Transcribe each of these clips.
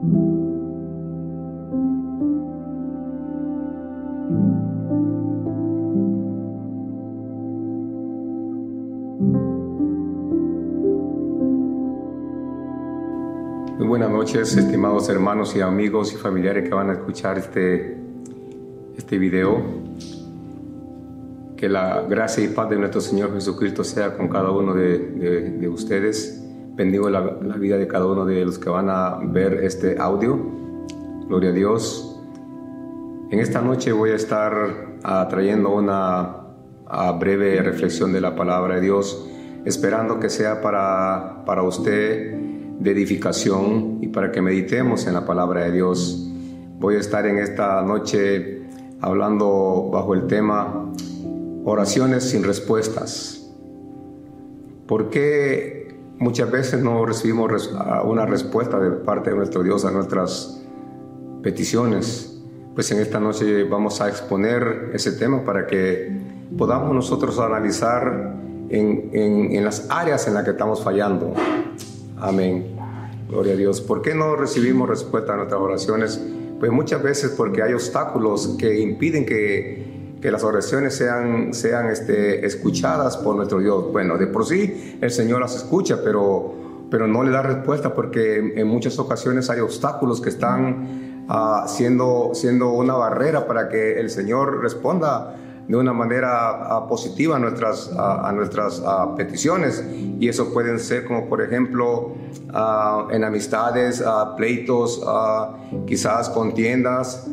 Muy buenas noches, estimados hermanos y amigos y familiares que van a escuchar este, este video. Que la gracia y paz de nuestro Señor Jesucristo sea con cada uno de, de ustedes. Bendigo la, la, vida de cada uno de los que van a ver este audio. Gloria a Dios. En esta noche voy a estar uh, trayendo una uh, breve reflexión de la palabra de Dios, esperando que sea para, para usted de edificación y para que meditemos en la palabra de Dios. Voy a estar en esta noche hablando bajo el tema oraciones sin respuestas. ¿Por qué muchas veces no recibimos una respuesta de parte de nuestro Dios a nuestras peticiones? Pues en esta noche vamos a exponer ese tema para que podamos nosotros analizar en, las áreas en las que estamos fallando Amén. Gloria a Dios. ¿Por qué no recibimos respuesta a nuestras oraciones? Pues muchas veces porque hay obstáculos que impiden que, que las oraciones sean, sean este, escuchadas por nuestro Dios. Bueno, de por sí el Señor las escucha, pero, pero no le da respuesta porque en muchas ocasiones hay obstáculos que están uh, siendo, siendo una barrera para que el Señor responda de una manera uh, positiva a nuestras, uh, a nuestras peticiones. Y eso pueden ser como por ejemplo en amistades, pleitos, quizás contiendas.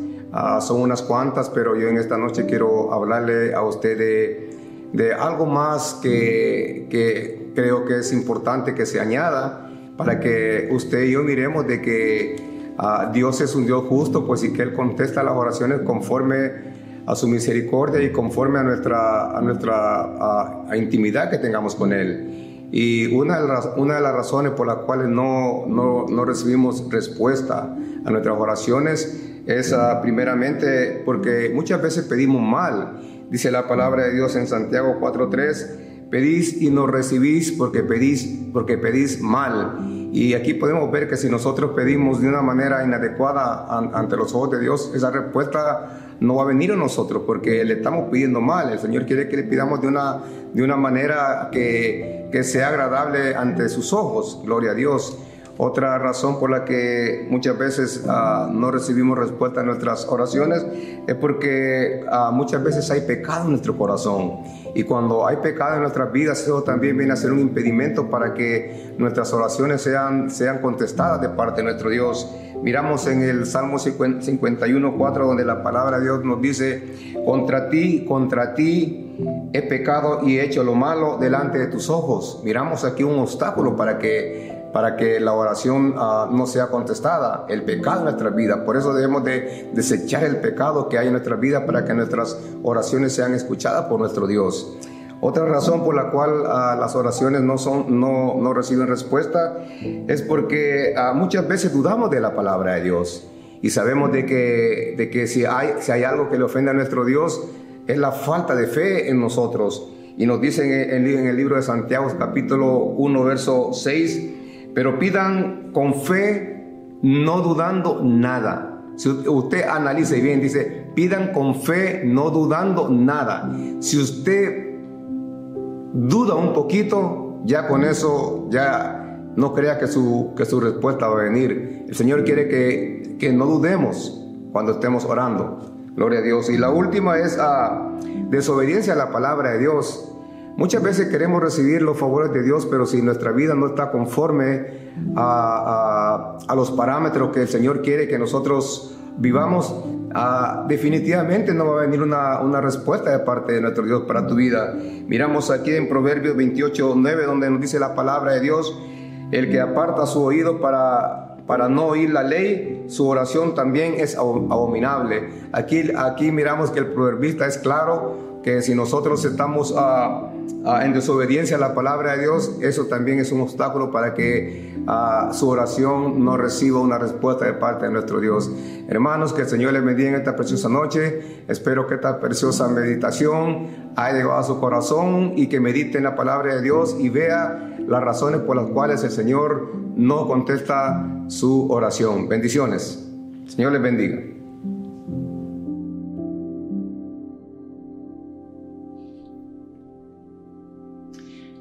Son unas cuantas, pero yo en esta noche quiero hablarle a usted de, de algo más que, que creo que es importante que se añada para que usted y yo miremos de que Dios es un Dios justo, pues y que Él contesta las oraciones conforme a su misericordia y conforme a nuestra, a nuestra intimidad que tengamos con Él. Y una de, las, una de las razones por las cuales no, no, no recibimos respuesta a nuestras oraciones es ah, primeramente porque muchas veces pedimos mal. Dice la palabra de Dios en Santiago 4.3, pedís y no recibís porque pedís, porque pedís mal. Y aquí podemos ver que si nosotros pedimos de una manera inadecuada ante los ojos de Dios, esa respuesta no va a venir a nosotros porque le estamos pidiendo mal. El Señor quiere que le pidamos de una, de una manera que, que sea agradable ante sus ojos. Gloria a Dios. Otra razón por la que muchas veces uh, no recibimos respuesta a nuestras oraciones es porque uh, muchas veces hay pecado en nuestro corazón. Y cuando hay pecado en nuestras vidas, eso también viene a ser un impedimento para que nuestras oraciones sean, sean contestadas de parte de nuestro Dios. Miramos en el Salmo 51, 4, donde la palabra de Dios nos dice, contra ti, contra ti he pecado y he hecho lo malo delante de tus ojos. Miramos aquí un obstáculo para que para que la oración uh, no sea contestada, el pecado en nuestra vida. Por eso debemos de desechar el pecado que hay en nuestra vida para que nuestras oraciones sean escuchadas por nuestro Dios. Otra razón por la cual uh, las oraciones no, son, no, no, reciben respuesta es porque uh, muchas veces dudamos de la palabra de Dios y sabemos de que, de que si, hay, si hay algo que le ofende a nuestro Dios es la falta de fe en nosotros. Y nos dicen en, el libro de Santiago capítulo 1 verso 6, pero pidan con fe, no dudando nada. Si usted analice bien, dice, pidan con fe, no dudando nada. Si usted duda un poquito, ya con eso, ya no crea que su, que su respuesta va a venir. El Señor quiere que, que no dudemos cuando estemos orando. Gloria a Dios. Y la última es a desobediencia a la palabra de Dios. Muchas veces queremos recibir los favores de Dios, pero si nuestra vida no está conforme a, los parámetros que el Señor quiere que nosotros vivamos, ah, definitivamente no va a venir una, una, respuesta de parte de nuestro Dios para tu vida. Miramos aquí en Proverbios 28, 9, donde nos dice la palabra de Dios, el que aparta su oído para, para no oír la ley, su oración también es abominable. Aquí, aquí miramos que el proverbista es claro que si nosotros estamos ah, ah, en desobediencia a la palabra de Dios, eso también es un obstáculo para que ah, su oración no reciba una respuesta de parte de nuestro Dios. Hermanos, que el Señor les bendiga en esta preciosa noche. Espero que esta preciosa meditación haya llegado a su corazón y que medite en la palabra de Dios y vea las razones por las cuales el Señor no contesta su oración. Bendiciones. Señor les bendiga.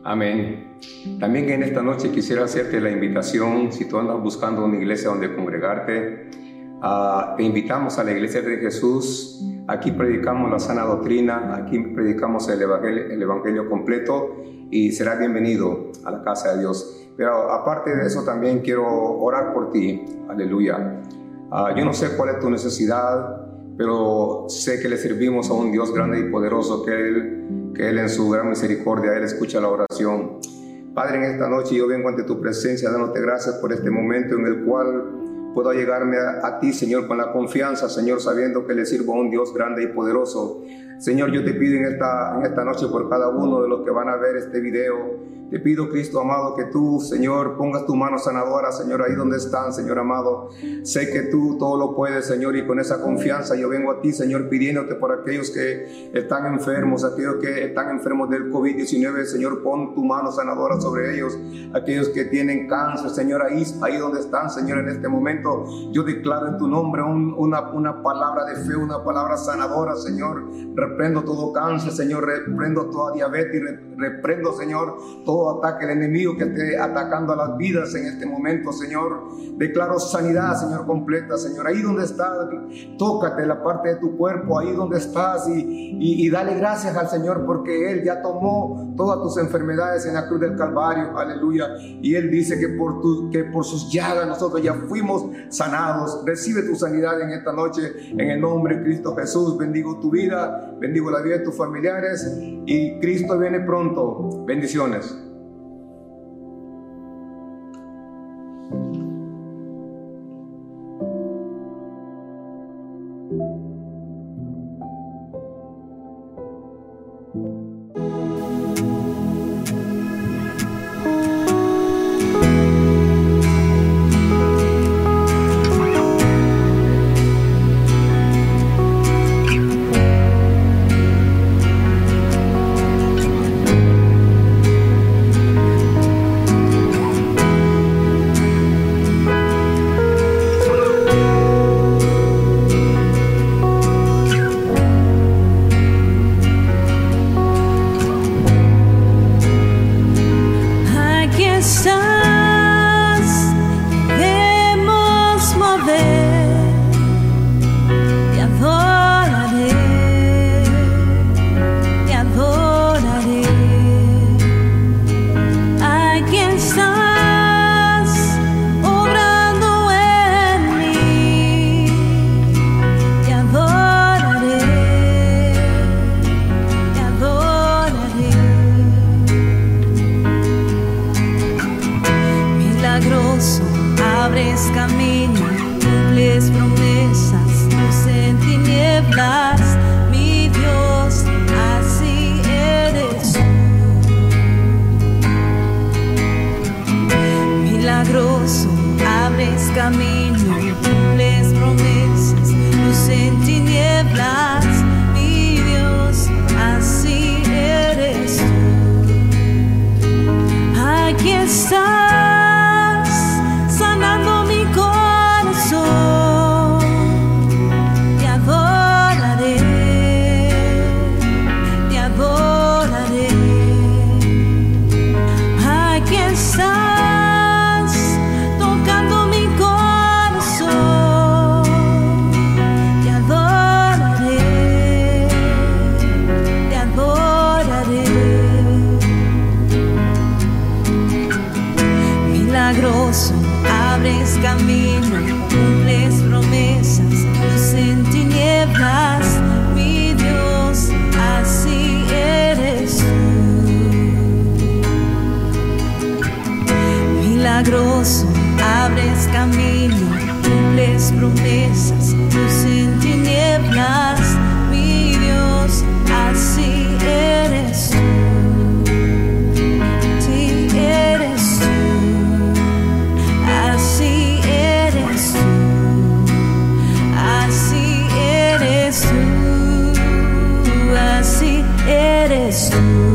Amén. También en esta noche quisiera hacerte la invitación, si tú andas buscando una iglesia donde congregarte, uh, te invitamos a la iglesia de Jesús. Aquí predicamos la sana doctrina, aquí predicamos el evangelio, el evangelio completo y serás bienvenido a la casa de Dios. Pero aparte de eso también quiero orar por ti. Aleluya. Uh, yo no sé cuál es tu necesidad, pero sé que le servimos a un Dios grande y poderoso que Él que Él en su gran misericordia, Él escucha la oración. Padre, en esta noche yo vengo ante tu presencia dándote gracias por este momento en el cual puedo llegarme a, ti, Señor, con la confianza, Señor, sabiendo que le sirvo a un Dios grande y poderoso. Señor, yo te pido en esta, en esta noche por cada uno de los que van a ver este video, te pido, Cristo amado, que tú, Señor, pongas tu mano sanadora, Señor, ahí donde están, Señor amado. Sé que tú todo lo puedes, Señor, y con esa confianza yo vengo a ti, Señor, pidiéndote por aquellos que están enfermos, aquellos que están enfermos del COVID-19, Señor, pon tu mano sanadora sobre ellos. Aquellos que tienen cáncer, Señor, ahí, ahí donde están, Señor, en este momento, yo declaro en tu nombre una, una palabra de fe, una palabra sanadora, Señor. Reprendo todo cáncer, Señor, reprendo toda diabetes, reprendo, Señor, todo ataque del enemigo que esté atacando a las vidas en este momento, Señor. Declaro sanidad, Señor, completa, Señor. Ahí donde estás, tócate la parte de tu cuerpo, ahí donde estás y, y, dale gracias al Señor porque Él ya tomó todas tus enfermedades en la cruz del Calvario, aleluya. Y Él dice que por, tu, que por sus llagas nosotros ya fuimos sanados. Recibe tu sanidad en esta noche, en el nombre de Cristo Jesús. Bendigo tu vida, bendigo la vida de tus familiares y Cristo viene pronto. Bendiciones. sun. abres camino, cumples promesas, luz en tinieblas, mi Dios, así eres tú. Así eres tú, así eres tú, así eres tú, así eres tú.